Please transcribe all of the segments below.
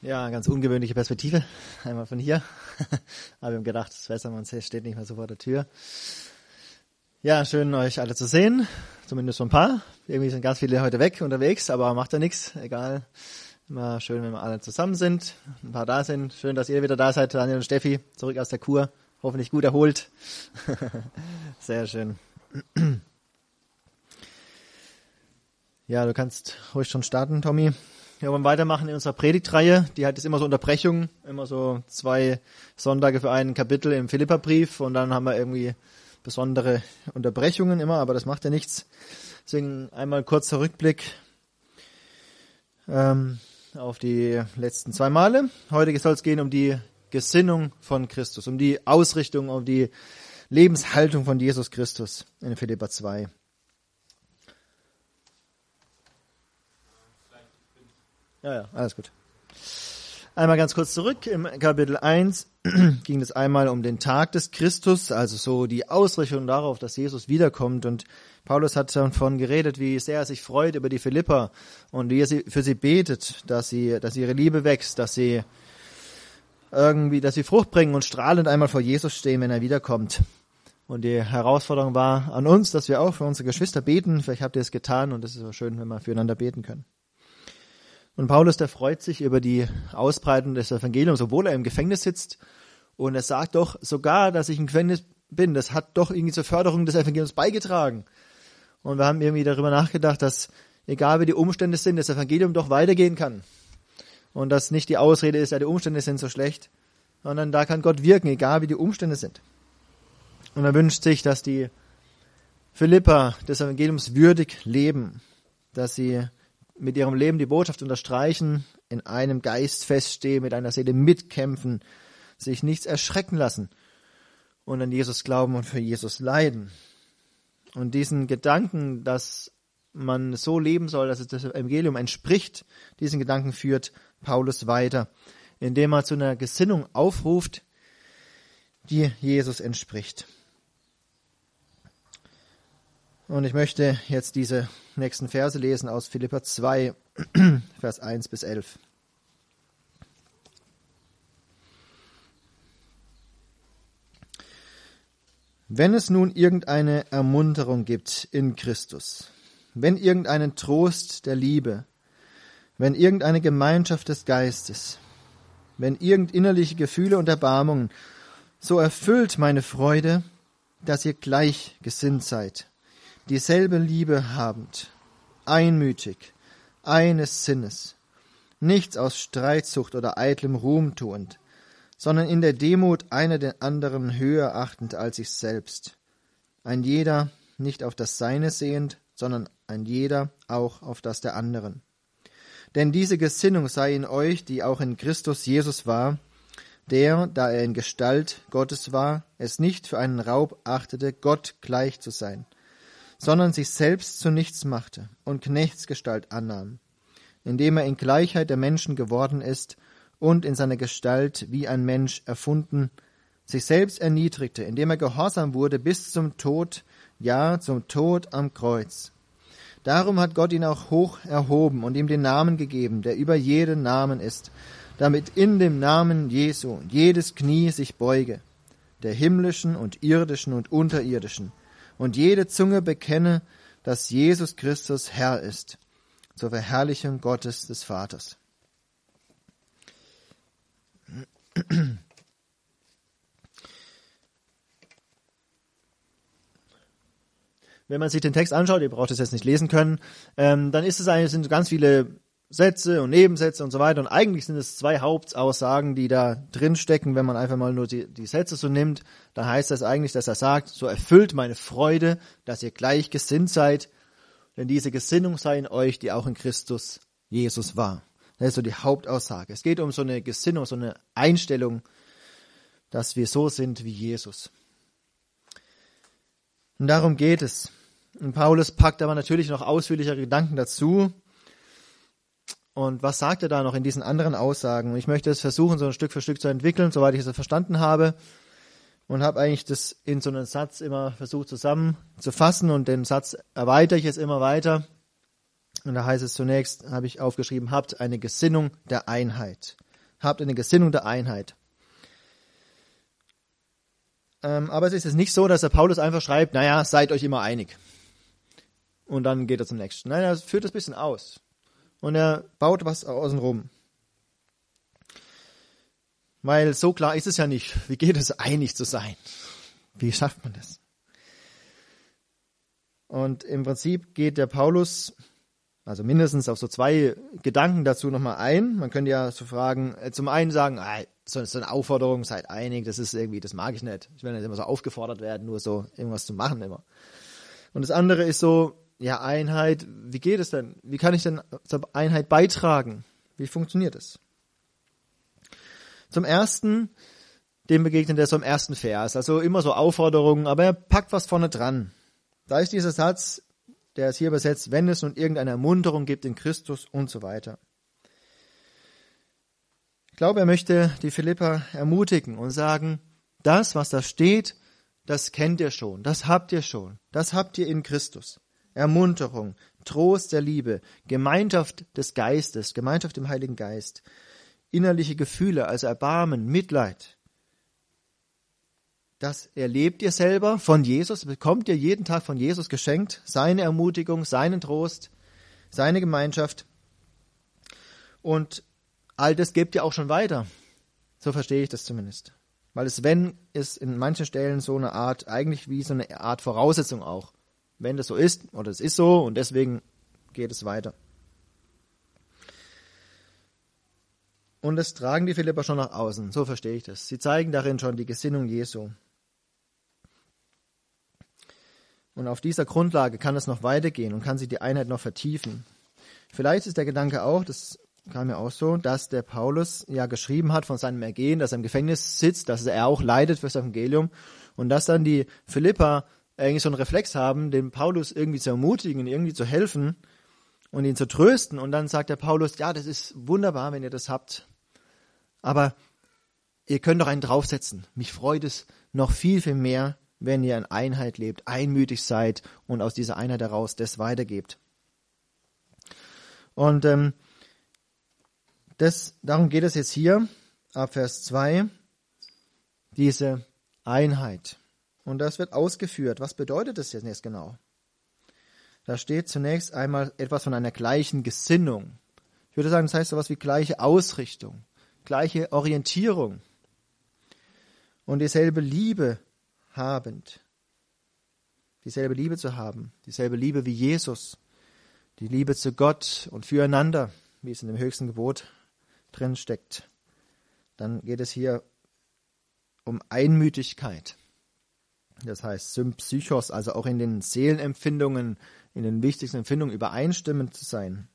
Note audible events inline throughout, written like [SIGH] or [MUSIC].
Ja, ganz ungewöhnliche Perspektive. [LAUGHS] Einmal von hier. Aber wir haben gedacht, das besser, man steht nicht mehr so vor der Tür. Ja, schön euch alle zu sehen. Zumindest so ein paar. Irgendwie sind ganz viele heute weg unterwegs, aber macht ja nichts. Egal. Immer schön, wenn wir alle zusammen sind. Ein paar da sind. Schön, dass ihr wieder da seid, Daniel und Steffi. Zurück aus der Kur. Hoffentlich gut erholt. [LAUGHS] Sehr schön. [CLEARS THROAT] Ja, du kannst ruhig schon starten, Tommy. Wir wollen weitermachen in unserer Predigtreihe. Die hat jetzt immer so Unterbrechungen, immer so zwei Sonntage für ein Kapitel im Philipperbrief und dann haben wir irgendwie besondere Unterbrechungen immer, aber das macht ja nichts. Deswegen einmal kurzer Rückblick ähm, auf die letzten zwei Male. Heute soll es gehen um die Gesinnung von Christus, um die Ausrichtung, um die Lebenshaltung von Jesus Christus in Philippa 2. Ja, ja, alles gut. Einmal ganz kurz zurück. Im Kapitel 1 [CLEARS THROAT] ging es einmal um den Tag des Christus, also so die Ausrichtung darauf, dass Jesus wiederkommt. Und Paulus hat davon geredet, wie sehr er sich freut über die Philipper und wie er für sie betet, dass sie, dass ihre Liebe wächst, dass sie irgendwie, dass sie Frucht bringen und strahlend einmal vor Jesus stehen, wenn er wiederkommt. Und die Herausforderung war an uns, dass wir auch für unsere Geschwister beten. Vielleicht habt ihr es getan und es ist so schön, wenn wir füreinander beten können. Und Paulus, der freut sich über die Ausbreitung des Evangeliums, obwohl er im Gefängnis sitzt. Und er sagt doch sogar, dass ich im Gefängnis bin. Das hat doch irgendwie zur Förderung des Evangeliums beigetragen. Und wir haben irgendwie darüber nachgedacht, dass egal wie die Umstände sind, das Evangelium doch weitergehen kann. Und dass nicht die Ausrede ist, ja, die Umstände sind so schlecht, sondern da kann Gott wirken, egal wie die Umstände sind. Und er wünscht sich, dass die Philippa des Evangeliums würdig leben, dass sie mit ihrem Leben die Botschaft unterstreichen, in einem Geist feststehen, mit einer Seele mitkämpfen, sich nichts erschrecken lassen und an Jesus glauben und für Jesus leiden. Und diesen Gedanken, dass man so leben soll, dass es das Evangelium entspricht, diesen Gedanken führt Paulus weiter, indem er zu einer Gesinnung aufruft, die Jesus entspricht. Und ich möchte jetzt diese nächsten Verse lesen aus Philippa 2, [CLEARS THROAT] Vers 1 bis 11. Wenn es nun irgendeine Ermunterung gibt in Christus, wenn irgendeinen Trost der Liebe, wenn irgendeine Gemeinschaft des Geistes, wenn irgend innerliche Gefühle und Erbarmungen, so erfüllt meine Freude, dass ihr gleichgesinnt seid dieselbe Liebe habend, einmütig, eines Sinnes, nichts aus Streitsucht oder eitlem Ruhm tuend, sondern in der Demut einer den anderen höher achtend als sich selbst. Ein jeder nicht auf das Seine sehend, sondern ein jeder auch auf das der anderen. Denn diese Gesinnung sei in euch, die auch in Christus Jesus war, der, da er in Gestalt Gottes war, es nicht für einen Raub achtete, Gott gleich zu sein, sondern sich selbst zu nichts machte und Knechtsgestalt annahm, indem er in Gleichheit der Menschen geworden ist und in seiner Gestalt wie ein Mensch erfunden, sich selbst erniedrigte, indem er gehorsam wurde bis zum Tod, ja zum Tod am Kreuz. Darum hat Gott ihn auch hoch erhoben und ihm den Namen gegeben, der über jeden Namen ist, damit in dem Namen Jesu jedes Knie sich beuge, der himmlischen und irdischen und unterirdischen, und jede Zunge bekenne, dass Jesus Christus Herr ist, zur Verherrlichung Gottes des Vaters. Wenn man sich den Text anschaut, ihr braucht es jetzt nicht lesen können, ähm, dann ist es eigentlich, sind ganz viele Sätze und Nebensätze und so weiter. Und eigentlich sind es zwei Hauptaussagen, die da drin stecken. Wenn man einfach mal nur die, die Sätze so nimmt, dann heißt das eigentlich, dass er sagt, so erfüllt meine Freude, dass ihr gleich gesinnt seid, denn diese Gesinnung sei in euch, die auch in Christus Jesus war. Das ist so die Hauptaussage. Es geht um so eine Gesinnung, so eine Einstellung, dass wir so sind wie Jesus. Und darum geht es. Und Paulus packt aber natürlich noch ausführlichere Gedanken dazu. Und was sagt er da noch in diesen anderen Aussagen? Ich möchte es versuchen, so ein Stück für Stück zu entwickeln, soweit ich es verstanden habe. Und habe eigentlich das in so einen Satz immer versucht zusammenzufassen und den Satz erweitere ich jetzt immer weiter. Und da heißt es zunächst, habe ich aufgeschrieben, habt eine Gesinnung der Einheit. habt eine Gesinnung der Einheit. Ähm, aber es ist jetzt nicht so, dass der Paulus einfach schreibt, naja, seid euch immer einig. Und dann geht er zum nächsten. Nein, er führt das ein bisschen aus. Und er baut was außen rum. Weil so klar ist es ja nicht. Wie geht es, einig zu sein? Wie schafft man das? Und im Prinzip geht der Paulus, also mindestens auf so zwei Gedanken dazu nochmal ein. Man könnte ja so fragen, äh, zum einen sagen, ah, so, eine Aufforderung, seid einig, das ist irgendwie, das mag ich nicht. Ich will nicht immer so aufgefordert werden, nur so irgendwas zu machen immer. Und das andere ist so, ja, Einheit, wie geht es denn? Wie kann ich denn zur Einheit beitragen? Wie funktioniert es? Zum ersten, dem begegnet er so im ersten Vers, also immer so Aufforderungen, aber er packt was vorne dran. Da ist dieser Satz, der ist hier übersetzt, wenn es nun irgendeine Ermunterung gibt in Christus und so weiter. Ich glaube, er möchte die Philippa ermutigen und sagen, das, was da steht, das kennt ihr schon, das habt ihr schon, das habt ihr in Christus. Ermunterung, Trost der Liebe, Gemeinschaft des Geistes, Gemeinschaft im Heiligen Geist, innerliche Gefühle, also Erbarmen, Mitleid, das erlebt ihr selber von Jesus, bekommt ihr jeden Tag von Jesus geschenkt, seine Ermutigung, seinen Trost, seine Gemeinschaft. Und all das gebt ihr auch schon weiter. So verstehe ich das zumindest. Weil es Wenn ist in manchen Stellen so eine Art, eigentlich wie so eine Art Voraussetzung auch. Wenn das so ist, oder es ist so, und deswegen geht es weiter. Und das tragen die Philipper schon nach außen. So verstehe ich das. Sie zeigen darin schon die Gesinnung Jesu. Und auf dieser Grundlage kann es noch weitergehen und kann sich die Einheit noch vertiefen. Vielleicht ist der Gedanke auch, das kam mir auch so, dass der Paulus ja geschrieben hat von seinem Ergehen, dass er im Gefängnis sitzt, dass er auch leidet fürs Evangelium und dass dann die Philippa eigentlich so einen Reflex haben, den Paulus irgendwie zu ermutigen, irgendwie zu helfen und ihn zu trösten. Und dann sagt der Paulus, ja, das ist wunderbar, wenn ihr das habt. Aber ihr könnt doch einen draufsetzen. Mich freut es noch viel, viel mehr, wenn ihr in Einheit lebt, einmütig seid und aus dieser Einheit heraus das weitergebt. Und ähm, das, darum geht es jetzt hier, ab Vers 2, diese Einheit. Und das wird ausgeführt. Was bedeutet das jetzt genau? Da steht zunächst einmal etwas von einer gleichen Gesinnung. Ich würde sagen, das heißt sowas wie gleiche Ausrichtung, gleiche Orientierung und dieselbe Liebe habend. Dieselbe Liebe zu haben, dieselbe Liebe wie Jesus, die Liebe zu Gott und füreinander, wie es in dem höchsten Gebot drin steckt. Dann geht es hier um Einmütigkeit. Das heißt Sympsychos, also auch in den Seelenempfindungen, in den wichtigsten Empfindungen übereinstimmend zu sein.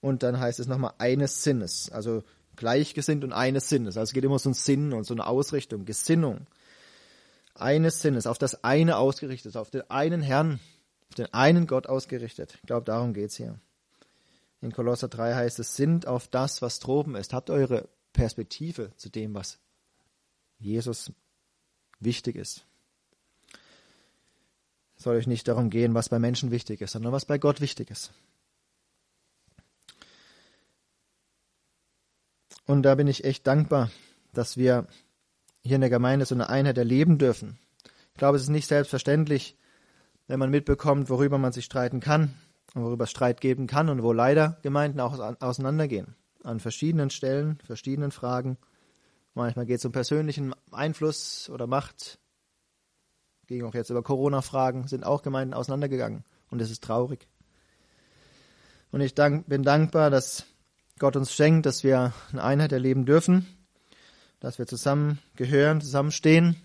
Und dann heißt es nochmal eines Sinnes, also gleichgesinnt und eines Sinnes. Also es geht immer so ein Sinn und so eine Ausrichtung, Gesinnung eines Sinnes, auf das eine ausgerichtet, auf den einen Herrn, auf den einen Gott ausgerichtet. Ich glaube, darum geht's hier. In Kolosser 3 heißt es, sind auf das, was droben ist. Habt eure Perspektive zu dem, was Jesus wichtig ist. Soll euch nicht darum gehen, was bei Menschen wichtig ist, sondern was bei Gott wichtig ist. Und da bin ich echt dankbar, dass wir hier in der Gemeinde so eine Einheit erleben dürfen. Ich glaube, es ist nicht selbstverständlich, wenn man mitbekommt, worüber man sich streiten kann und worüber es Streit geben kann und wo leider Gemeinden auch auseinandergehen. An verschiedenen Stellen, verschiedenen Fragen. Manchmal geht es um persönlichen Einfluss oder Macht. Ging auch jetzt über Corona-Fragen, sind auch Gemeinden auseinandergegangen. Und es ist traurig. Und ich dank, bin dankbar, dass Gott uns schenkt, dass wir eine Einheit erleben dürfen dass wir zusammen gehören, zusammenstehen.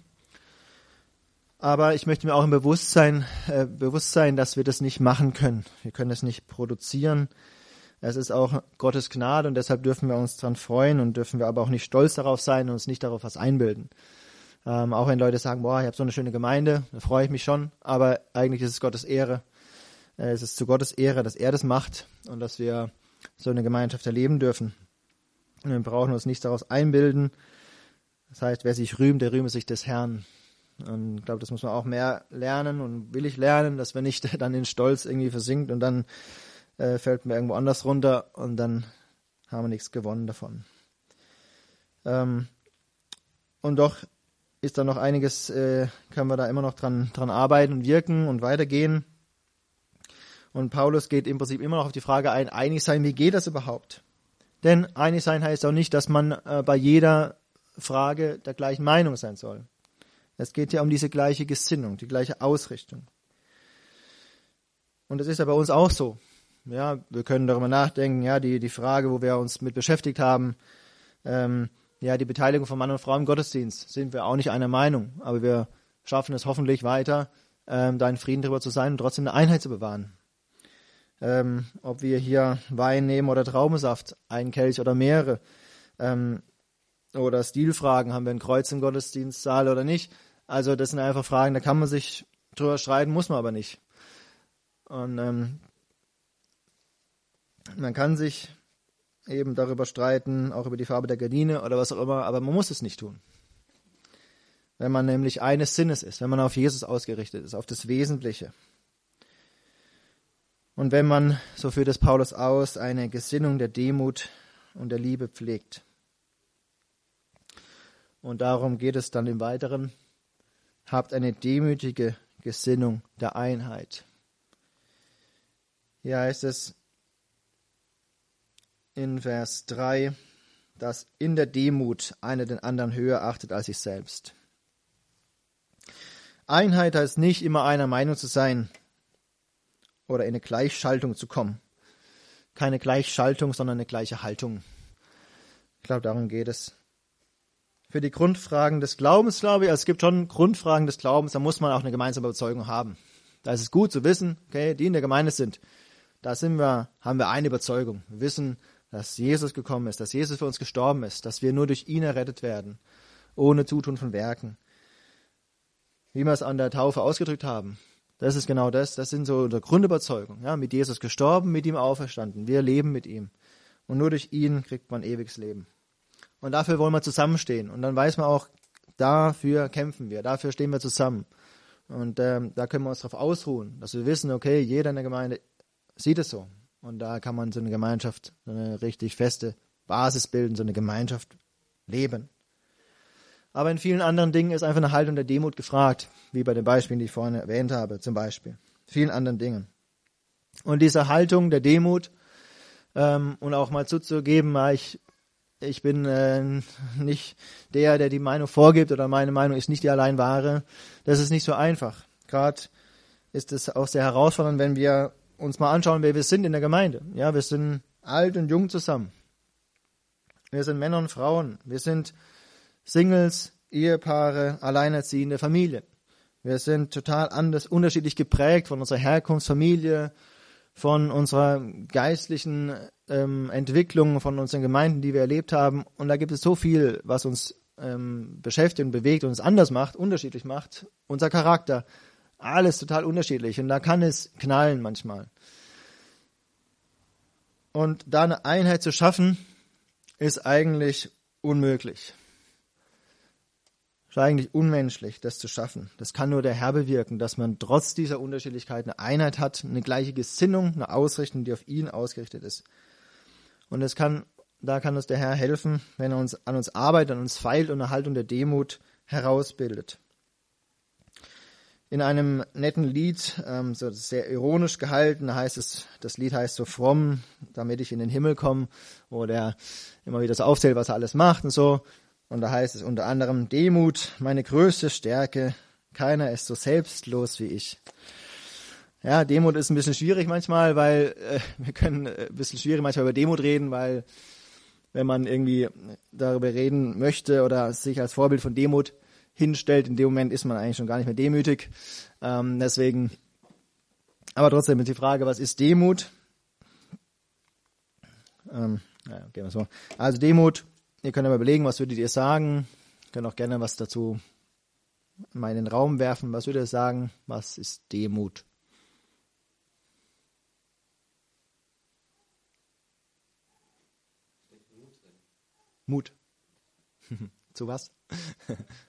Aber ich möchte mir auch im Bewusstsein, äh, bewusst sein, dass wir das nicht machen können. Wir können es nicht produzieren. Es ist auch Gottes Gnade und deshalb dürfen wir uns daran freuen und dürfen wir aber auch nicht stolz darauf sein und uns nicht darauf was einbilden. Ähm, auch wenn Leute sagen, boah, ich habe so eine schöne Gemeinde, da freue ich mich schon, aber eigentlich ist es Gottes Ehre. Äh, es ist zu Gottes Ehre, dass er das macht und dass wir so eine Gemeinschaft erleben dürfen. Und wir brauchen uns nicht daraus einbilden, das heißt, wer sich rühmt, der rühme sich des Herrn. Und ich glaube, das muss man auch mehr lernen und will ich lernen, dass man nicht [LAUGHS] dann in Stolz irgendwie versinkt und dann äh, fällt man irgendwo anders runter und dann haben wir nichts gewonnen davon. Ähm, und doch ist da noch einiges, äh, können wir da immer noch dran, dran arbeiten und wirken und weitergehen. Und Paulus geht im Prinzip immer noch auf die Frage ein, einig sein, wie geht das überhaupt? Denn einig sein heißt auch nicht, dass man äh, bei jeder Frage der gleichen Meinung sein soll. Es geht ja um diese gleiche Gesinnung, die gleiche Ausrichtung. Und das ist ja bei uns auch so. Ja, wir können darüber nachdenken, ja, die, die Frage, wo wir uns mit beschäftigt haben, ähm, ja, die Beteiligung von Mann und Frau im Gottesdienst, sind wir auch nicht einer Meinung. Aber wir schaffen es hoffentlich weiter, ähm, da in Frieden darüber zu sein und trotzdem eine Einheit zu bewahren. Ähm, ob wir hier Wein nehmen oder Traubensaft, einen Kelch oder mehrere. Ähm, oder Stilfragen, haben wir ein Kreuz im Gottesdienstsaal oder nicht. Also das sind einfach Fragen, da kann man sich drüber streiten, muss man aber nicht. Und ähm, man kann sich eben darüber streiten, auch über die Farbe der Gardine oder was auch immer, aber man muss es nicht tun. Wenn man nämlich eines Sinnes ist, wenn man auf Jesus ausgerichtet ist, auf das Wesentliche. Und wenn man, so führt es Paulus aus, eine Gesinnung der Demut und der Liebe pflegt. Und darum geht es dann im Weiteren. Habt eine demütige Gesinnung der Einheit. Hier heißt es in Vers 3, dass in der Demut einer den anderen höher achtet als sich selbst. Einheit heißt nicht immer einer Meinung zu sein oder in eine Gleichschaltung zu kommen. Keine Gleichschaltung, sondern eine gleiche Haltung. Ich glaube, darum geht es. Für die Grundfragen des Glaubens, glaube ich, es gibt schon Grundfragen des Glaubens, da muss man auch eine gemeinsame Überzeugung haben. Da ist es gut zu wissen, okay, die in der Gemeinde sind, da sind wir, haben wir eine Überzeugung. Wir wissen, dass Jesus gekommen ist, dass Jesus für uns gestorben ist, dass wir nur durch ihn errettet werden, ohne Zutun von Werken. Wie wir es an der Taufe ausgedrückt haben. Das ist genau das. Das sind so unsere Grundüberzeugungen. Ja, mit Jesus gestorben, mit ihm auferstanden. Wir leben mit ihm. Und nur durch ihn kriegt man ewiges Leben. Und dafür wollen wir zusammenstehen. Und dann weiß man auch, dafür kämpfen wir, dafür stehen wir zusammen. Und ähm, da können wir uns darauf ausruhen, dass wir wissen, okay, jeder in der Gemeinde sieht es so. Und da kann man so eine Gemeinschaft, so eine richtig feste Basis bilden, so eine Gemeinschaft leben. Aber in vielen anderen Dingen ist einfach eine Haltung der Demut gefragt, wie bei den Beispielen, die ich vorhin erwähnt habe, zum Beispiel. Vielen anderen Dingen. Und diese Haltung der Demut ähm, und auch mal zuzugeben, ich, ich bin äh, nicht der, der die Meinung vorgibt oder meine Meinung ist nicht die allein wahre, das ist nicht so einfach. Gerade ist es auch sehr herausfordernd, wenn wir uns mal anschauen, wer wir sind in der Gemeinde. Ja, wir sind alt und jung zusammen. Wir sind Männer und Frauen. Wir sind Singles, Ehepaare, alleinerziehende Familien. Wir sind total anders, unterschiedlich geprägt von unserer Herkunftsfamilie, von unserer geistlichen ähm, Entwicklung, von unseren Gemeinden, die wir erlebt haben. Und da gibt es so viel, was uns ähm, beschäftigt und bewegt und uns anders macht, unterschiedlich macht. Unser Charakter, alles total unterschiedlich und da kann es knallen manchmal. Und da eine Einheit zu schaffen, ist eigentlich unmöglich. Ist eigentlich unmenschlich, das zu schaffen. Das kann nur der Herr bewirken, dass man trotz dieser Unterschiedlichkeit eine Einheit hat, eine gleiche Gesinnung, eine Ausrichtung, die auf ihn ausgerichtet ist. Und es kann, da kann uns der Herr helfen, wenn er uns an uns arbeitet, an uns feilt und eine Haltung der Demut herausbildet in einem netten Lied, ähm, so sehr ironisch gehalten, da heißt es, das Lied heißt so fromm, damit ich in den Himmel komme, wo der immer wieder so aufzählt, was er alles macht und so. Und da heißt es unter anderem Demut, meine größte Stärke, keiner ist so selbstlos wie ich. Ja, Demut ist ein bisschen schwierig manchmal, weil äh, wir können äh, ein bisschen schwierig manchmal über Demut reden, weil wenn man irgendwie darüber reden möchte oder sich als Vorbild von Demut hinstellt. In dem Moment ist man eigentlich schon gar nicht mehr demütig. Ähm, deswegen, aber trotzdem ist die Frage, was ist Demut? Ähm, ja, gehen wir so. Also Demut, ihr könnt aber überlegen, was würdet ihr sagen? Ihr könnt auch gerne was dazu in den Raum werfen. Was würdet ihr sagen? Was ist Demut? Mut. [LAUGHS] Zu was? [LAUGHS]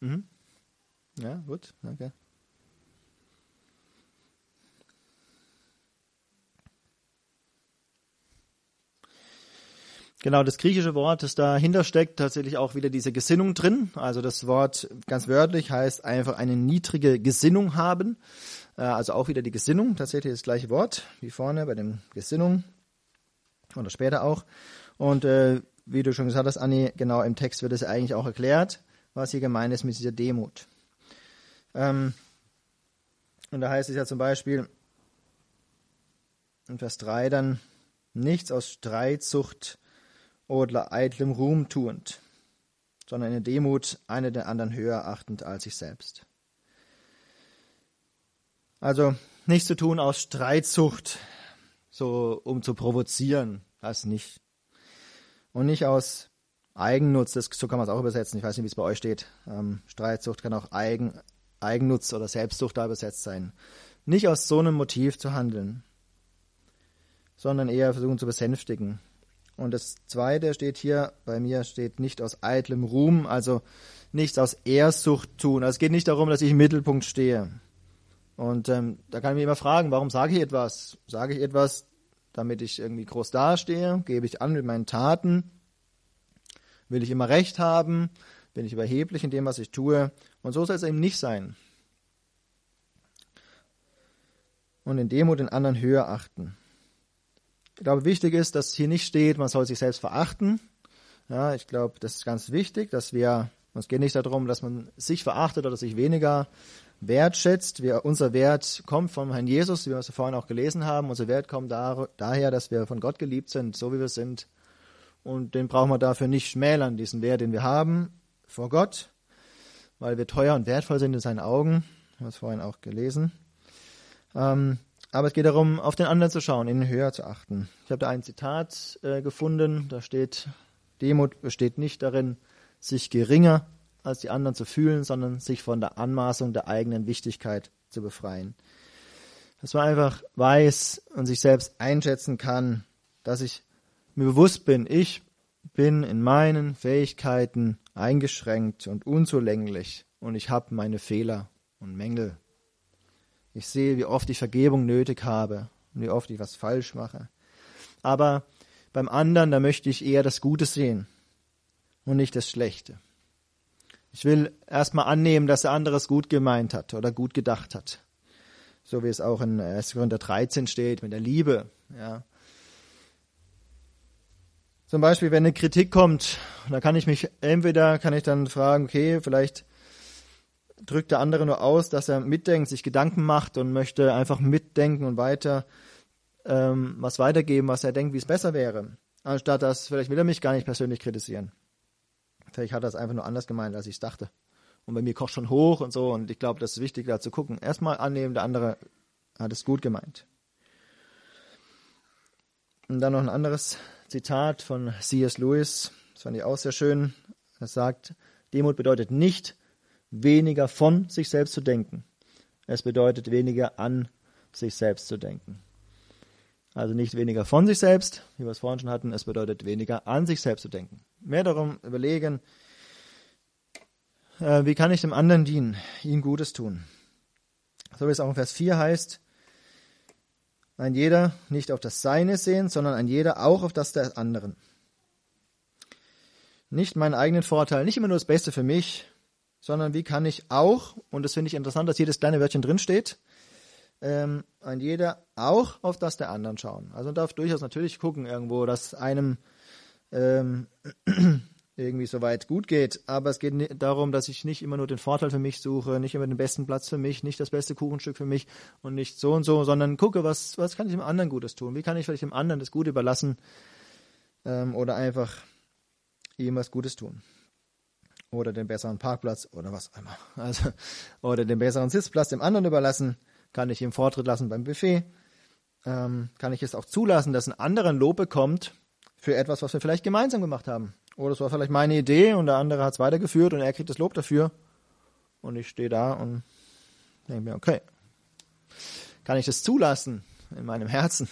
Mhm. Ja, gut, danke. Genau, das griechische Wort, das dahinter steckt, tatsächlich auch wieder diese Gesinnung drin. Also das Wort ganz wörtlich heißt einfach eine niedrige Gesinnung haben. Äh, Also auch wieder die Gesinnung, tatsächlich das gleiche Wort wie vorne bei dem Gesinnung oder später auch. Und äh, wie du schon gesagt hast, Anni, genau im Text wird es eigentlich auch erklärt, was hier gemeint ist mit dieser Demut. Ähm, und da heißt es ja zum Beispiel in Vers 3 dann, nichts aus Streitsucht oder eitlem Ruhm tuend, sondern in Demut eine den anderen höher achtend als sich selbst. Also nichts zu tun aus Streitsucht, so um zu provozieren, das nicht. Und nicht aus Eigennutz, das, so kann man es auch übersetzen, ich weiß nicht, wie es bei euch steht. Ähm, Streitsucht kann auch Eigen, Eigennutz oder Selbstsucht da übersetzt sein. Nicht aus so einem Motiv zu handeln, sondern eher versuchen zu besänftigen. Und das zweite steht hier, bei mir steht nicht aus eitlem Ruhm, also nichts aus Ehrsucht tun. Also es geht nicht darum, dass ich im Mittelpunkt stehe. Und ähm, da kann ich mich immer fragen, warum sage ich etwas? Sage ich etwas, damit ich irgendwie groß dastehe? Gebe ich an mit meinen Taten? Will ich immer Recht haben? Bin ich überheblich in dem, was ich tue? Und so soll es eben nicht sein. Und in Demut den anderen höher achten. Ich glaube, wichtig ist, dass hier nicht steht, man soll sich selbst verachten. Ja, ich glaube, das ist ganz wichtig, dass wir, es geht nicht darum, dass man sich verachtet oder sich weniger wertschätzt. Wir, unser Wert kommt vom Herrn Jesus, wie wir es vorhin auch gelesen haben. Unser Wert kommt da, daher, dass wir von Gott geliebt sind, so wie wir sind. Und den brauchen wir dafür nicht schmälern, diesen Wert, den wir haben vor Gott, weil wir teuer und wertvoll sind in seinen Augen. Wir haben es vorhin auch gelesen. Ähm, aber es geht darum, auf den anderen zu schauen, ihn höher zu achten. Ich habe da ein Zitat äh, gefunden, da steht, Demut besteht nicht darin, sich geringer als die anderen zu fühlen, sondern sich von der Anmaßung der eigenen Wichtigkeit zu befreien. Dass man einfach weiß und sich selbst einschätzen kann, dass ich mir bewusst bin, ich bin in meinen Fähigkeiten eingeschränkt und unzulänglich und ich habe meine Fehler und Mängel. Ich sehe, wie oft ich Vergebung nötig habe und wie oft ich was falsch mache. Aber beim anderen, da möchte ich eher das Gute sehen und nicht das Schlechte. Ich will erstmal annehmen, dass der andere es gut gemeint hat oder gut gedacht hat. So wie es auch in 1. Korinther 13 steht, mit der Liebe. Ja. Zum Beispiel, wenn eine Kritik kommt, da kann ich mich entweder, kann ich dann fragen, okay, vielleicht drückt der andere nur aus, dass er mitdenkt, sich Gedanken macht und möchte einfach mitdenken und weiter ähm, was weitergeben, was er denkt, wie es besser wäre. Anstatt dass, vielleicht will er mich gar nicht persönlich kritisieren. Vielleicht hat er es einfach nur anders gemeint, als ich es dachte. Und bei mir kocht schon hoch und so. Und ich glaube, das ist wichtig, da zu gucken. Erstmal annehmen, der andere hat es gut gemeint. Und dann noch ein anderes Zitat von C.S. Lewis. Das fand ich auch sehr schön. Er sagt, Demut bedeutet nicht, weniger von sich selbst zu denken. Es bedeutet weniger an sich selbst zu denken. Also nicht weniger von sich selbst, wie wir es vorhin schon hatten, es bedeutet weniger an sich selbst zu denken. Mehr darum überlegen, äh, wie kann ich dem anderen dienen, ihm Gutes tun. So wie es auch in Vers 4 heißt, ein jeder nicht auf das Seine sehen, sondern ein jeder auch auf das der anderen. Nicht meinen eigenen Vorteil, nicht immer nur das Beste für mich, sondern wie kann ich auch, und das finde ich interessant, dass jedes kleine Wörtchen drin steht, ähm, ein jeder auch auf das der anderen schauen. Also man darf durchaus natürlich gucken irgendwo, dass einem ähm, irgendwie soweit gut geht, aber es geht darum, dass ich nicht immer nur den Vorteil für mich suche, nicht immer den besten Platz für mich, nicht das beste Kuchenstück für mich und nicht so und so, sondern gucke, was, was kann ich dem anderen Gutes tun? Wie kann ich vielleicht dem anderen das Gute überlassen ähm, oder einfach ihm was Gutes tun? Oder den besseren Parkplatz oder was auch immer. [LAUGHS] Also, oder den besseren Sitzplatz dem anderen überlassen kann ich ihm Vortritt lassen beim Buffet? Ähm, kann ich es auch zulassen, dass ein anderer Lob bekommt für etwas, was wir vielleicht gemeinsam gemacht haben? Oder es war vielleicht meine Idee und der andere hat es weitergeführt und er kriegt das Lob dafür. Und ich stehe da und denke mir, okay, kann ich das zulassen in meinem Herzen?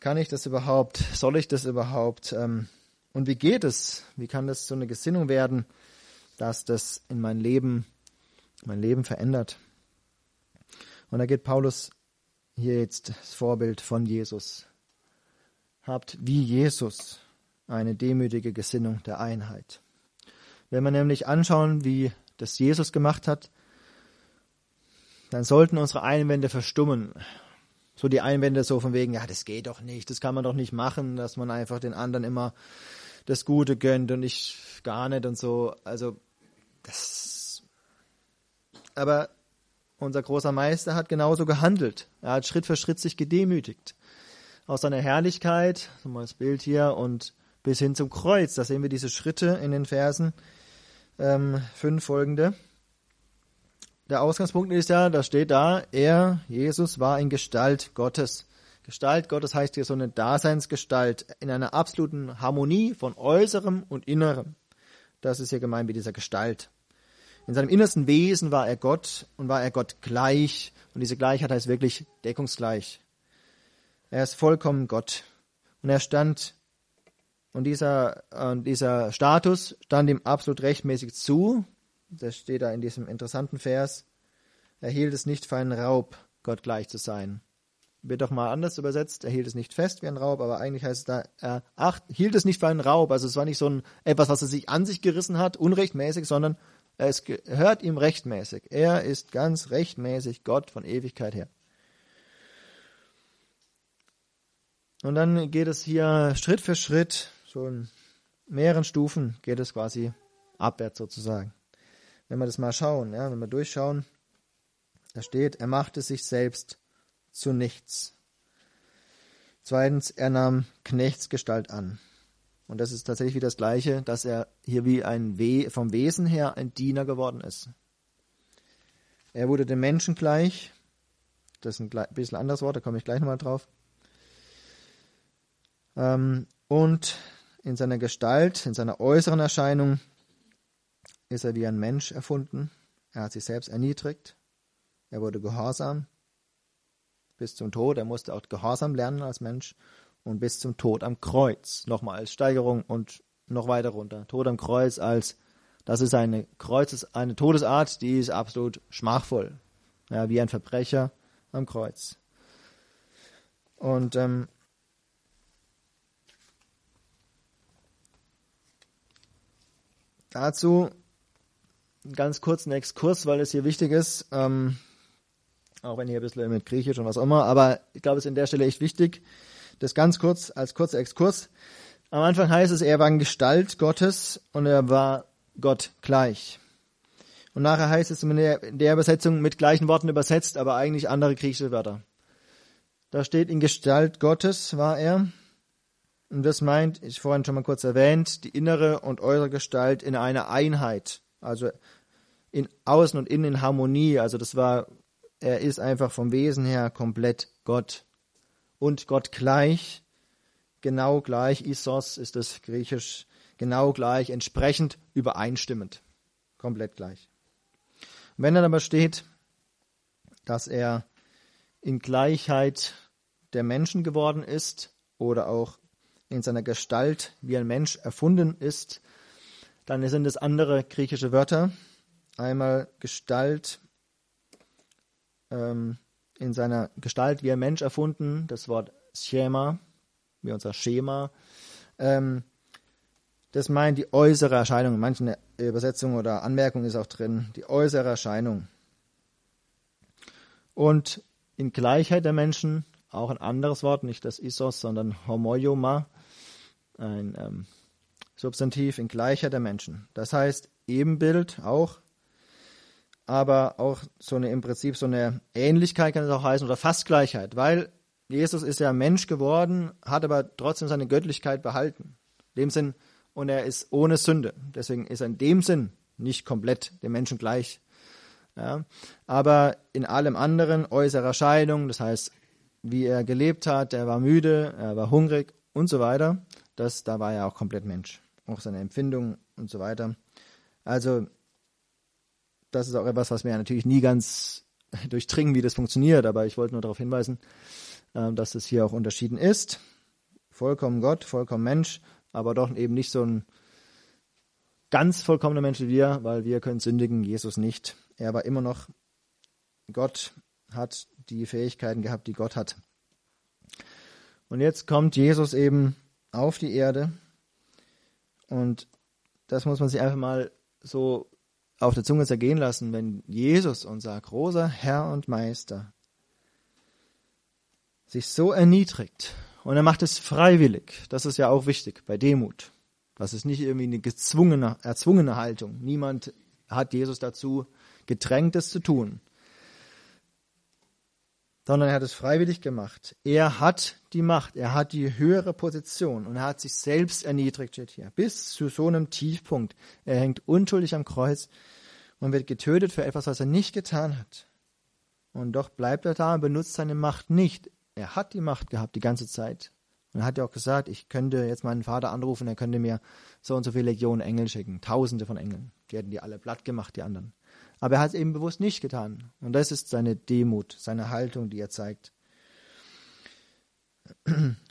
Kann ich das überhaupt? Soll ich das überhaupt? Ähm, und wie geht es? Wie kann das so eine Gesinnung werden, dass das in mein Leben, mein Leben verändert? Und da geht Paulus hier jetzt das Vorbild von Jesus. Habt wie Jesus eine demütige Gesinnung der Einheit. Wenn wir nämlich anschauen, wie das Jesus gemacht hat, dann sollten unsere Einwände verstummen. So die Einwände so von wegen, ja, das geht doch nicht, das kann man doch nicht machen, dass man einfach den anderen immer das Gute gönnt und ich gar nicht und so. Also, das. Aber unser großer Meister hat genauso gehandelt. Er hat Schritt für Schritt sich gedemütigt. Aus seiner Herrlichkeit, so mal das Bild hier, und bis hin zum Kreuz. Da sehen wir diese Schritte in den Versen ähm, fünf folgende. Der Ausgangspunkt ist ja, da steht da, er, Jesus, war in Gestalt Gottes. Gestalt Gottes heißt hier so eine Daseinsgestalt in einer absoluten Harmonie von Äußerem und Innerem. Das ist hier gemeint mit dieser Gestalt. In seinem innersten Wesen war er Gott und war er Gott gleich. Und diese Gleichheit heißt wirklich deckungsgleich. Er ist vollkommen Gott. Und er stand, und dieser, und dieser Status stand ihm absolut rechtmäßig zu. Das steht da in diesem interessanten Vers. Er hielt es nicht für einen Raub, Gott gleich zu sein. Wird doch mal anders übersetzt. Er hielt es nicht fest wie ein Raub, aber eigentlich heißt es da, er acht, hielt es nicht für einen Raub. Also es war nicht so ein, etwas, was er sich an sich gerissen hat, unrechtmäßig, sondern es gehört ihm rechtmäßig. Er ist ganz rechtmäßig Gott von Ewigkeit her. Und dann geht es hier Schritt für Schritt, in mehreren Stufen geht es quasi abwärts sozusagen. Wenn wir das mal schauen, ja, wenn wir durchschauen, da steht, er machte sich selbst zu nichts. Zweitens, er nahm Knechtsgestalt an. Und das ist tatsächlich wie das Gleiche, dass er hier wie ein We vom Wesen her ein Diener geworden ist. Er wurde dem Menschen gleich. Das ist ein bisschen anderes Wort, da komme ich gleich nochmal drauf. Ähm, und in seiner Gestalt, in seiner äußeren Erscheinung ist er wie ein Mensch erfunden. Er hat sich selbst erniedrigt. Er wurde gehorsam bis zum Tod. Er musste auch Gehorsam lernen als Mensch und bis zum Tod am Kreuz. Nochmal als Steigerung und noch weiter runter. Tod am Kreuz als, das ist eine Kreuzes, eine Todesart, die ist absolut schmachvoll. Ja, wie ein Verbrecher am Kreuz. Und ähm, dazu ganz kurz einen Exkurs, weil es hier wichtig ist, ähm, auch wenn hier ein bisschen mit Griechisch und was auch immer, aber ich glaube, es ist in der Stelle echt wichtig, das ganz kurz als kurzer Exkurs. Am Anfang heißt es, er war in Gestalt Gottes und er war Gott gleich. Und nachher heißt es in der Übersetzung mit gleichen Worten übersetzt, aber eigentlich andere griechische Wörter. Da steht, in Gestalt Gottes war er. Und das meint, ich vorhin schon mal kurz erwähnt, die innere und äußere Gestalt in einer Einheit. Also in Außen und Innen in Harmonie. Also das war, er ist einfach vom Wesen her komplett Gott und Gott gleich, genau gleich, Isos ist das griechisch, genau gleich, entsprechend übereinstimmend, komplett gleich. Wenn dann aber steht, dass er in Gleichheit der Menschen geworden ist oder auch in seiner Gestalt wie ein Mensch erfunden ist, dann sind es andere griechische Wörter. Einmal Gestalt, ähm, in seiner Gestalt wie ein Mensch erfunden, das Wort Schema, wie unser Schema. Ähm, das meint die äußere Erscheinung. In manchen Übersetzungen oder Anmerkungen ist auch drin, die äußere Erscheinung. Und in Gleichheit der Menschen auch ein anderes Wort, nicht das Isos, sondern Homoioma, ein ähm, Substantiv in Gleichheit der Menschen. Das heißt Ebenbild auch aber auch so eine im Prinzip so eine Ähnlichkeit kann es auch heißen oder fast Gleichheit, weil Jesus ist ja Mensch geworden, hat aber trotzdem seine Göttlichkeit behalten. In dem Sinn, und er ist ohne Sünde. Deswegen ist er in dem Sinn nicht komplett dem Menschen gleich. Ja, aber in allem anderen äußerer Erscheinung, das heißt, wie er gelebt hat, er war müde, er war hungrig und so weiter, das, da war er auch komplett Mensch. Auch seine Empfindungen und so weiter. Also, das ist auch etwas, was wir natürlich nie ganz [LAUGHS] durchdringen, wie das funktioniert, aber ich wollte nur darauf hinweisen, äh, dass es hier auch unterschieden ist. Vollkommen Gott, vollkommen Mensch, aber doch eben nicht so ein ganz vollkommener Mensch wie wir, weil wir können sündigen, Jesus nicht. Er war immer noch Gott, hat die Fähigkeiten gehabt, die Gott hat. Und jetzt kommt Jesus eben auf die Erde und das muss man sich einfach mal so auf der Zunge zergehen lassen, wenn Jesus, unser großer Herr und Meister, sich so erniedrigt und er macht es freiwillig. Das ist ja auch wichtig bei Demut. Das ist nicht irgendwie eine gezwungene, erzwungene Haltung. Niemand hat Jesus dazu gedrängt, es zu tun sondern er hat es freiwillig gemacht. Er hat die Macht, er hat die höhere Position und er hat sich selbst erniedrigt, steht hier, bis zu so einem Tiefpunkt. Er hängt unschuldig am Kreuz und wird getötet für etwas, was er nicht getan hat. Und doch bleibt er da und benutzt seine Macht nicht. Er hat die Macht gehabt die ganze Zeit. Und er hat ja auch gesagt, ich könnte jetzt meinen Vater anrufen, er könnte mir so und so viele Legionen Engel schicken, Tausende von Engeln. Die hätten die alle platt gemacht, die anderen. Aber er hat es eben bewusst nicht getan. Und das ist seine Demut, seine Haltung, die er zeigt.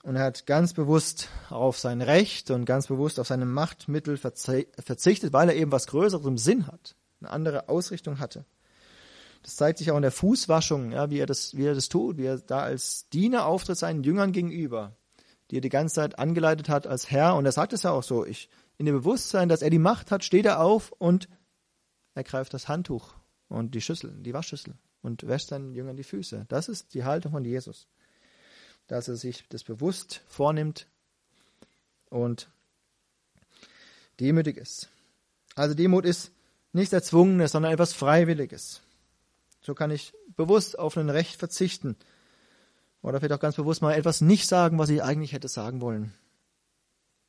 Und er hat ganz bewusst auf sein Recht und ganz bewusst auf seine Machtmittel verzichtet, weil er eben was Größeres im Sinn hat, eine andere Ausrichtung hatte. Das zeigt sich auch in der Fußwaschung, ja, wie, er das, wie er das tut, wie er da als Diener auftritt seinen Jüngern gegenüber, die er die ganze Zeit angeleitet hat als Herr. Und er sagt es ja auch so, ich, in dem Bewusstsein, dass er die Macht hat, steht er auf und er greift das Handtuch und die Schüssel, die Waschschüssel und wäscht seinen Jüngern die Füße. Das ist die Haltung von Jesus. Dass er sich das bewusst vornimmt und demütig ist. Also Demut ist nichts Erzwungenes, sondern etwas Freiwilliges. So kann ich bewusst auf ein Recht verzichten. Oder vielleicht auch ganz bewusst mal etwas nicht sagen, was ich eigentlich hätte sagen wollen.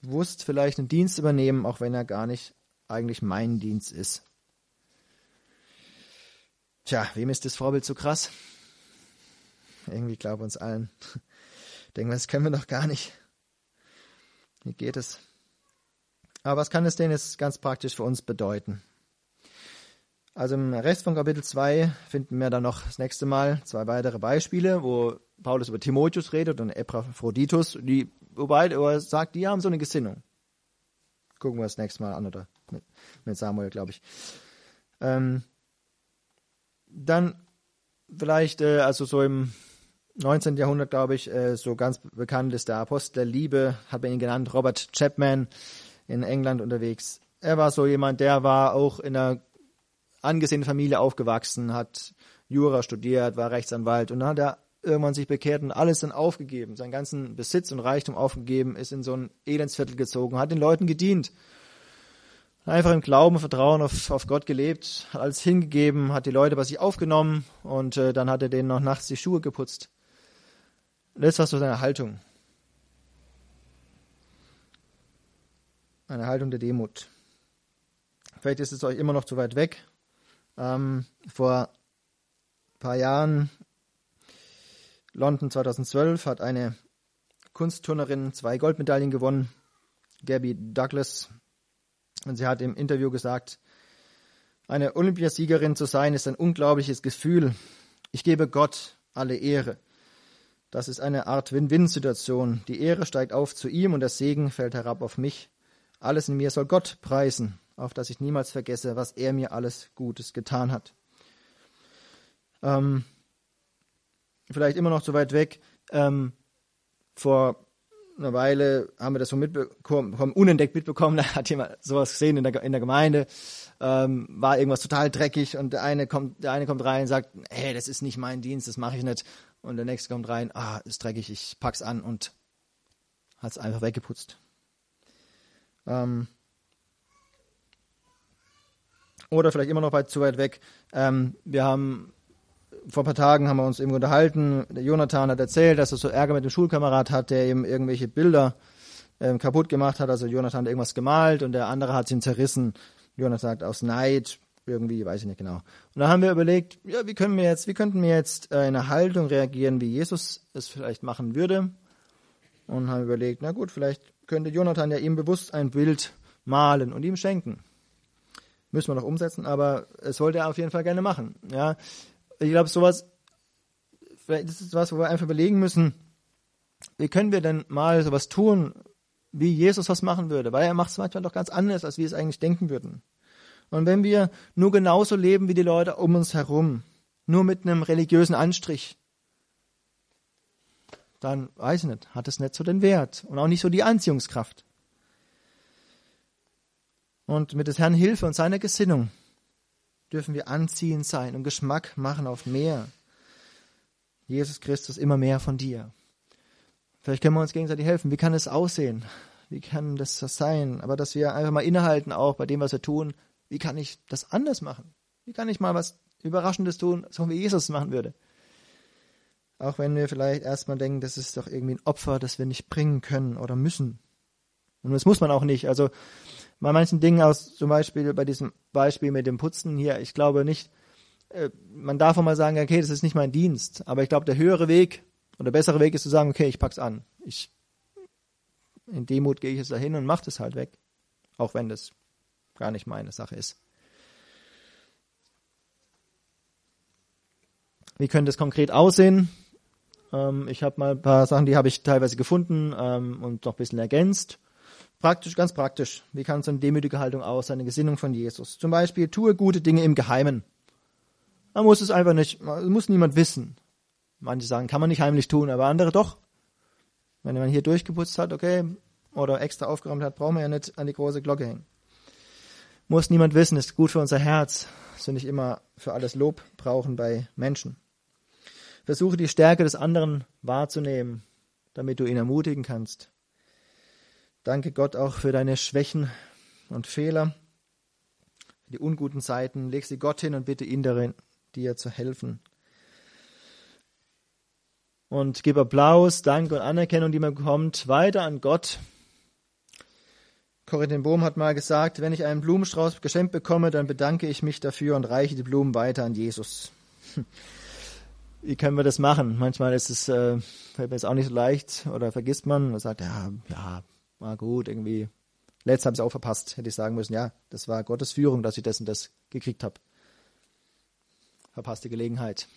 Bewusst vielleicht einen Dienst übernehmen, auch wenn er gar nicht eigentlich mein Dienst ist. Tja, wem ist das Vorbild so krass? Irgendwie glaube uns allen. Denken wir, das können wir doch gar nicht. Wie geht es? Aber was kann es denn jetzt ganz praktisch für uns bedeuten? Also im Rest von Kapitel 2 finden wir dann noch das nächste Mal zwei weitere Beispiele, wo Paulus über Timotheus redet und Epaphroditus, die, wobei er sagt, die haben so eine Gesinnung. Gucken wir das nächste Mal an, oder mit, mit Samuel, glaube ich. Ähm, dann vielleicht, äh, also so im 19. Jahrhundert, glaube ich, äh, so ganz bekannt ist der Apostel der Liebe, hat man ihn genannt, Robert Chapman in England unterwegs. Er war so jemand, der war auch in einer angesehenen Familie aufgewachsen, hat Jura studiert, war Rechtsanwalt und dann hat er irgendwann sich bekehrt und alles dann aufgegeben, seinen ganzen Besitz und Reichtum aufgegeben, ist in so ein Elendsviertel gezogen, hat den Leuten gedient einfach im Glauben, Vertrauen auf, auf Gott gelebt, hat alles hingegeben, hat die Leute bei sich aufgenommen und äh, dann hat er denen noch nachts die Schuhe geputzt. das war so seine Haltung. Eine Haltung der Demut. Vielleicht ist es euch immer noch zu weit weg. Ähm, vor ein paar Jahren, London 2012, hat eine Kunstturnerin zwei Goldmedaillen gewonnen. Gabby Douglas und sie hat im Interview gesagt, eine Olympiasiegerin zu sein ist ein unglaubliches Gefühl. Ich gebe Gott alle Ehre. Das ist eine Art Win-Win-Situation. Die Ehre steigt auf zu ihm und der Segen fällt herab auf mich. Alles in mir soll Gott preisen, auf dass ich niemals vergesse, was er mir alles Gutes getan hat. Ähm, vielleicht immer noch zu weit weg. Ähm, vor einer Weile haben wir das so mitbekommen, unentdeckt mitbekommen, [LAUGHS] da hat jemand sowas gesehen in der, in der Gemeinde, ähm, war irgendwas total dreckig und der eine kommt, der eine kommt rein und sagt, hey, das ist nicht mein Dienst, das mache ich nicht. Und der nächste kommt rein, ah, ist dreckig, ich pack's an und hat's einfach weggeputzt. Ähm, oder vielleicht immer noch weit zu weit weg. Ähm, wir haben vor ein paar Tagen haben wir uns eben unterhalten. Der Jonathan hat erzählt, dass er so Ärger mit dem Schulkamerad hat, der ihm irgendwelche Bilder ähm, kaputt gemacht hat. Also Jonathan hat irgendwas gemalt und der andere hat ihn zerrissen. Jonathan sagt aus Neid, irgendwie, weiß ich nicht genau. Und da haben wir überlegt, ja, wie können wir jetzt, wie könnten wir jetzt äh, in einer Haltung reagieren, wie Jesus es vielleicht machen würde? Und haben überlegt, na gut, vielleicht könnte Jonathan ja ihm bewusst ein Bild malen und ihm schenken Müssen wir noch umsetzen, aber es wollte er auf jeden Fall gerne machen. Ja, ich glaube, sowas, das ist was, wo wir einfach überlegen müssen, wie können wir denn mal sowas tun, wie Jesus was machen würde? Weil er macht es manchmal doch ganz anders, als wir es eigentlich denken würden. Und wenn wir nur genauso leben wie die Leute um uns herum, nur mit einem religiösen Anstrich, dann weiß ich nicht, hat es nicht so den Wert und auch nicht so die Anziehungskraft. Und mit des Herrn Hilfe und seiner Gesinnung dürfen wir anziehend sein und Geschmack machen auf mehr. Jesus Christus, immer mehr von dir. Vielleicht können wir uns gegenseitig helfen. Wie kann es aussehen? Wie kann das sein? Aber dass wir einfach mal innehalten, auch bei dem, was wir tun. Wie kann ich das anders machen? Wie kann ich mal was Überraschendes tun, so wie Jesus es machen würde? Auch wenn wir vielleicht erstmal denken, das ist doch irgendwie ein Opfer, das wir nicht bringen können oder müssen. Und das muss man auch nicht. Also bei manchen Dingen aus, zum Beispiel bei diesem Beispiel mit dem Putzen hier, ich glaube nicht, äh, man darf auch mal sagen, okay, das ist nicht mein Dienst. Aber ich glaube, der höhere Weg oder bessere Weg ist zu sagen, okay, ich pack's an. Ich, in Demut gehe ich jetzt dahin und mach das halt weg. Auch wenn das gar nicht meine Sache ist. Wie könnte es konkret aussehen? Ähm, ich habe mal ein paar Sachen, die habe ich teilweise gefunden ähm, und noch ein bisschen ergänzt. Praktisch, ganz praktisch. Wie kann so eine demütige Haltung aussehen, eine Gesinnung von Jesus? Zum Beispiel, tue gute Dinge im Geheimen. Man muss es einfach nicht, muss niemand wissen. Manche sagen, kann man nicht heimlich tun, aber andere doch. Wenn man hier durchgeputzt hat, okay, oder extra aufgeräumt hat, brauchen wir ja nicht an die große Glocke hängen. Muss niemand wissen, ist gut für unser Herz, dass wir nicht immer für alles Lob brauchen bei Menschen. Versuche die Stärke des anderen wahrzunehmen, damit du ihn ermutigen kannst. Danke Gott auch für deine Schwächen und Fehler, die unguten Seiten. Leg sie Gott hin und bitte ihn darin, dir zu helfen. Und gib Applaus, Dank und Anerkennung, die man bekommt, weiter an Gott. Corinne Bohm hat mal gesagt, wenn ich einen Blumenstrauß geschenkt bekomme, dann bedanke ich mich dafür und reiche die Blumen weiter an Jesus. [LAUGHS] wie können wir das machen? Manchmal ist es, äh, fällt mir jetzt auch nicht so leicht oder vergisst man und sagt, ja, ja, war gut, irgendwie. Letztes habe ich es auch verpasst, hätte ich sagen müssen, ja, das war Gottes Führung, dass ich das und das gekriegt habe. Verpasste Gelegenheit.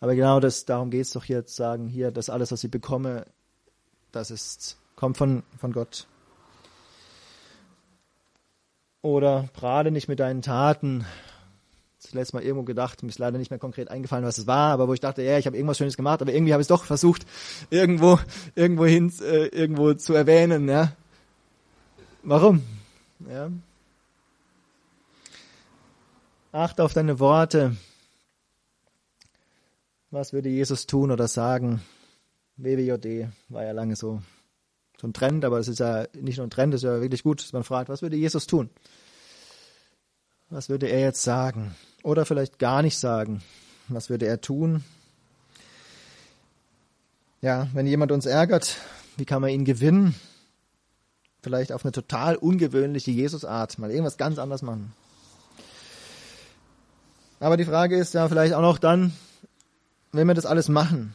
Aber genau das, darum geht es doch hier zu sagen, hier, das alles, was ich bekomme, das ist, kommt von, von Gott. Oder prade nicht mit deinen Taten, das letzte Mal irgendwo gedacht, mir ist leider nicht mehr konkret eingefallen, was es war, aber wo ich dachte, ja, ich habe irgendwas Schönes gemacht, aber irgendwie habe ich es doch versucht, irgendwo, irgendwo hin, äh, irgendwo zu erwähnen, ja. Warum? Ja. Achte auf deine Worte. Was würde Jesus tun oder sagen? WWJD war ja lange so, so ein Trend, aber das ist ja nicht nur ein Trend, das ist ja wirklich gut, dass man fragt, was würde Jesus tun? Was würde er jetzt sagen? Oder vielleicht gar nicht sagen. Was würde er tun? Ja, wenn jemand uns ärgert, wie kann man ihn gewinnen? Vielleicht auf eine total ungewöhnliche Jesusart, mal irgendwas ganz anderes machen. Aber die Frage ist ja vielleicht auch noch dann, wenn wir das alles machen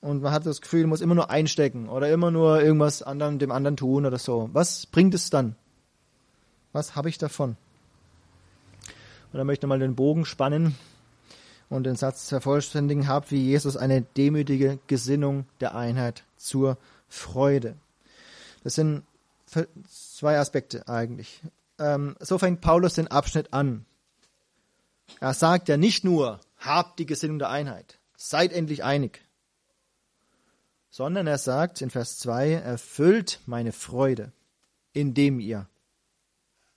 und man hat das Gefühl, man muss immer nur einstecken oder immer nur irgendwas anderem, dem anderen tun oder so. Was bringt es dann? Was habe ich davon? Und dann möchte ich mal den Bogen spannen und den Satz vervollständigen, habt wie Jesus eine demütige Gesinnung der Einheit zur Freude. Das sind zwei Aspekte eigentlich. Ähm, so fängt Paulus den Abschnitt an. Er sagt ja nicht nur, habt die Gesinnung der Einheit, seid endlich einig, sondern er sagt in Vers 2, erfüllt meine Freude, indem ihr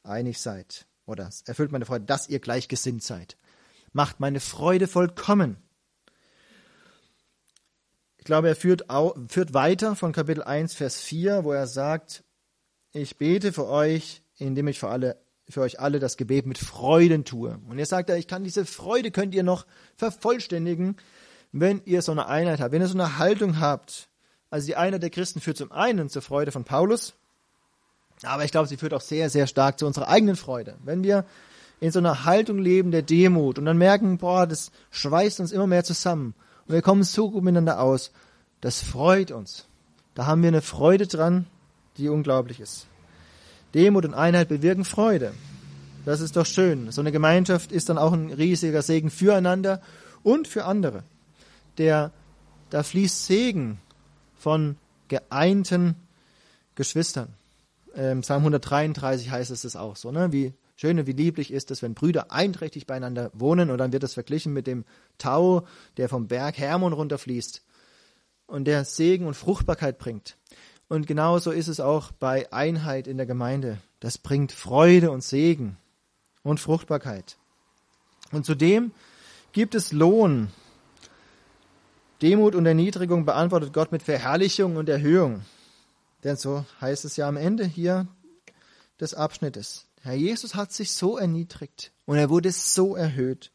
einig seid. Oder erfüllt meine Freude, dass ihr gleichgesinnt seid. Macht meine Freude vollkommen. Ich glaube, er führt, au, führt weiter von Kapitel 1, Vers 4, wo er sagt, ich bete für euch, indem ich für, alle, für euch alle das Gebet mit Freuden tue. Und er sagt, ich kann diese Freude, könnt ihr noch vervollständigen, wenn ihr so eine Einheit habt, wenn ihr so eine Haltung habt. Also die Einheit der Christen führt zum einen zur Freude von Paulus, aber ich glaube, sie führt auch sehr, sehr stark zu unserer eigenen Freude. Wenn wir in so einer Haltung leben der Demut und dann merken, boah, das schweißt uns immer mehr zusammen und wir kommen so gut miteinander aus, das freut uns. Da haben wir eine Freude dran, die unglaublich ist. Demut und Einheit bewirken Freude. Das ist doch schön. So eine Gemeinschaft ist dann auch ein riesiger Segen füreinander und für andere. Der, da fließt Segen von geeinten Geschwistern. Ähm, Psalm 133 heißt es das auch so, ne? Wie schön und wie lieblich ist es, wenn Brüder einträchtig beieinander wohnen und dann wird das verglichen mit dem Tau, der vom Berg Hermon runterfließt und der Segen und Fruchtbarkeit bringt. Und genauso ist es auch bei Einheit in der Gemeinde. Das bringt Freude und Segen und Fruchtbarkeit. Und zudem gibt es Lohn. Demut und Erniedrigung beantwortet Gott mit Verherrlichung und Erhöhung. Denn so heißt es ja am Ende hier des Abschnittes. Herr Jesus hat sich so erniedrigt und er wurde so erhöht.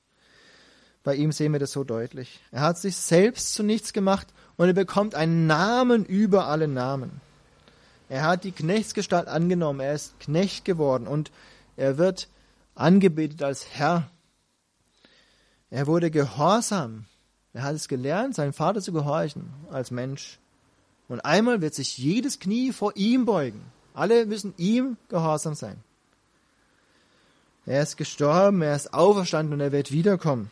Bei ihm sehen wir das so deutlich. Er hat sich selbst zu nichts gemacht und er bekommt einen Namen über alle Namen. Er hat die Knechtsgestalt angenommen, er ist Knecht geworden und er wird angebetet als Herr. Er wurde gehorsam. Er hat es gelernt, seinem Vater zu gehorchen als Mensch. Und einmal wird sich jedes Knie vor ihm beugen. Alle müssen ihm gehorsam sein. Er ist gestorben, er ist auferstanden und er wird wiederkommen.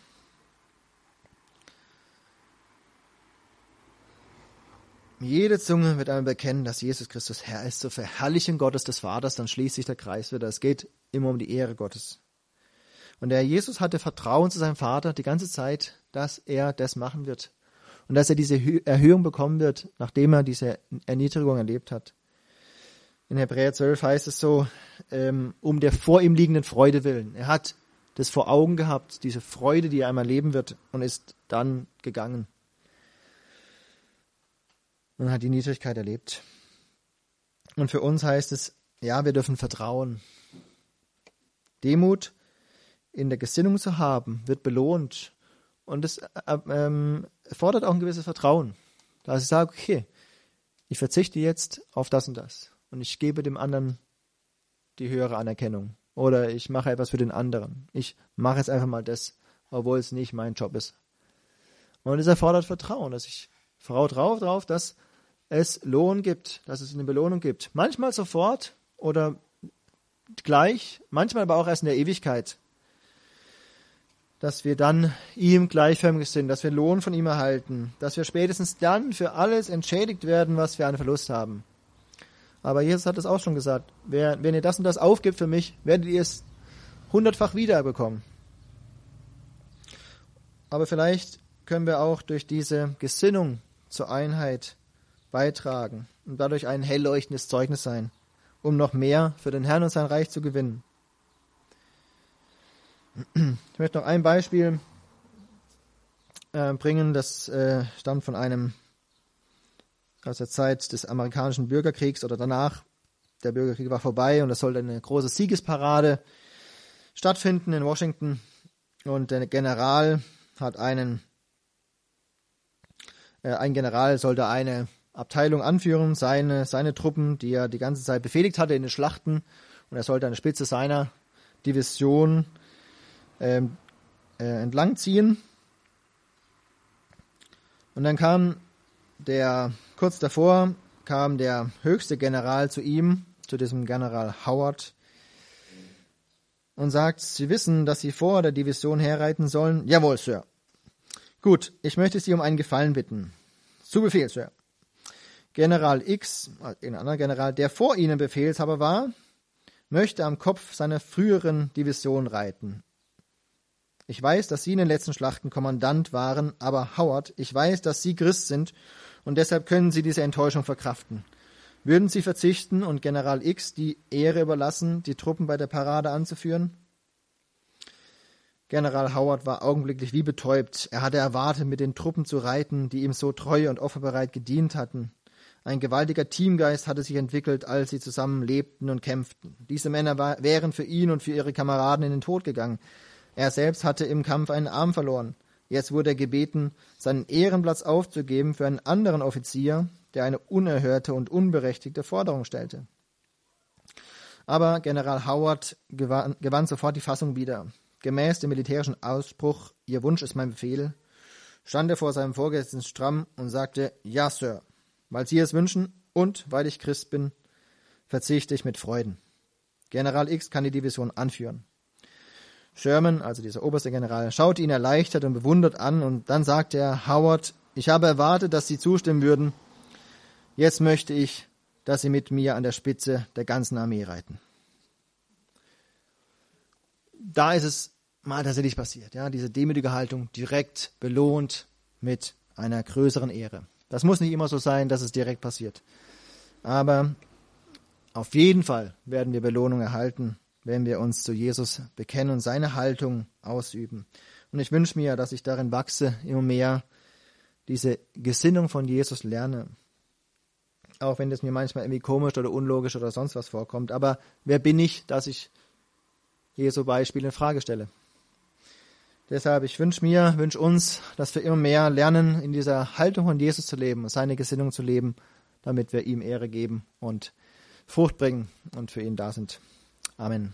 Jede Zunge wird einmal bekennen, dass Jesus Christus Herr ist, zur Verherrlichung Gottes des Vaters, dann schließt sich der Kreis wieder. Es geht immer um die Ehre Gottes. Und der Jesus hatte Vertrauen zu seinem Vater die ganze Zeit, dass er das machen wird. Und dass er diese Erhöhung bekommen wird, nachdem er diese Erniedrigung erlebt hat. In Hebräer 12 heißt es so, ähm, um der vor ihm liegenden Freude willen. Er hat das vor Augen gehabt, diese Freude, die er einmal leben wird, und ist dann gegangen und hat die Niedrigkeit erlebt. Und für uns heißt es, ja, wir dürfen vertrauen. Demut in der Gesinnung zu haben, wird belohnt. Und es äh, ähm, fordert auch ein gewisses Vertrauen. Dass ich sage, okay, ich verzichte jetzt auf das und das. Und ich gebe dem anderen die höhere Anerkennung. Oder ich mache etwas für den anderen. Ich mache jetzt einfach mal das, obwohl es nicht mein Job ist. Und es erfordert Vertrauen, dass ich vertraue drauf, drauf, dass es Lohn gibt, dass es eine Belohnung gibt. Manchmal sofort oder gleich, manchmal aber auch erst in der Ewigkeit. Dass wir dann ihm gleichförmig sind, dass wir Lohn von ihm erhalten, dass wir spätestens dann für alles entschädigt werden, was wir an Verlust haben. Aber Jesus hat es auch schon gesagt, wer, wenn ihr das und das aufgibt für mich, werdet ihr es hundertfach wiederbekommen. Aber vielleicht können wir auch durch diese Gesinnung zur Einheit beitragen und dadurch ein hell leuchtendes Zeugnis sein, um noch mehr für den Herrn und sein Reich zu gewinnen. Ich möchte noch ein Beispiel äh, bringen, das äh, stammt von einem aus der Zeit des amerikanischen Bürgerkriegs oder danach. Der Bürgerkrieg war vorbei und es sollte eine große Siegesparade stattfinden in Washington. Und der General hat einen, äh, ein General sollte eine Abteilung anführen, seine, seine Truppen, die er die ganze Zeit befehligt hatte in den Schlachten. Und er sollte an der Spitze seiner Division ähm, äh, entlang ziehen. Und dann kam der, kurz davor, kam der höchste General zu ihm, zu diesem General Howard, und sagt, Sie wissen, dass Sie vor der Division herreiten sollen? Jawohl, Sir. Gut, ich möchte Sie um einen Gefallen bitten. Zu Befehl, Sir. General X, ein anderer General, der vor ihnen Befehlshaber war, möchte am Kopf seiner früheren Division reiten. Ich weiß, dass Sie in den letzten Schlachten Kommandant waren, aber Howard, ich weiß, dass Sie Christ sind und deshalb können Sie diese Enttäuschung verkraften. Würden Sie verzichten und General X die Ehre überlassen, die Truppen bei der Parade anzuführen? General Howard war augenblicklich wie betäubt. Er hatte erwartet, mit den Truppen zu reiten, die ihm so treu und offerbereit gedient hatten. Ein gewaltiger Teamgeist hatte sich entwickelt, als sie zusammen lebten und kämpften. Diese Männer war, wären für ihn und für ihre Kameraden in den Tod gegangen. Er selbst hatte im Kampf einen Arm verloren. Jetzt wurde er gebeten, seinen Ehrenplatz aufzugeben für einen anderen Offizier, der eine unerhörte und unberechtigte Forderung stellte. Aber General Howard gewann, gewann sofort die Fassung wieder. Gemäß dem militärischen Ausspruch, Ihr Wunsch ist mein Befehl, stand er vor seinem Vorgesetzten stramm und sagte, Ja, Sir weil Sie es wünschen und weil ich Christ bin, verzichte ich mit Freuden. General X kann die Division anführen. Sherman, also dieser oberste General, schaut ihn erleichtert und bewundert an und dann sagt er, Howard, ich habe erwartet, dass Sie zustimmen würden. Jetzt möchte ich, dass Sie mit mir an der Spitze der ganzen Armee reiten. Da ist es mal tatsächlich passiert, ja, diese demütige Haltung direkt belohnt mit einer größeren Ehre. Das muss nicht immer so sein, dass es direkt passiert. Aber auf jeden Fall werden wir Belohnung erhalten, wenn wir uns zu Jesus bekennen und seine Haltung ausüben. Und ich wünsche mir, dass ich darin wachse, immer mehr diese Gesinnung von Jesus lerne. Auch wenn es mir manchmal irgendwie komisch oder unlogisch oder sonst was vorkommt. Aber wer bin ich, dass ich Jesu Beispiel in Frage stelle? Deshalb, ich wünsche mir, wünsche uns, dass wir immer mehr lernen, in dieser Haltung von Jesus zu leben seine Gesinnung zu leben, damit wir ihm Ehre geben und Frucht bringen und für ihn da sind. Amén.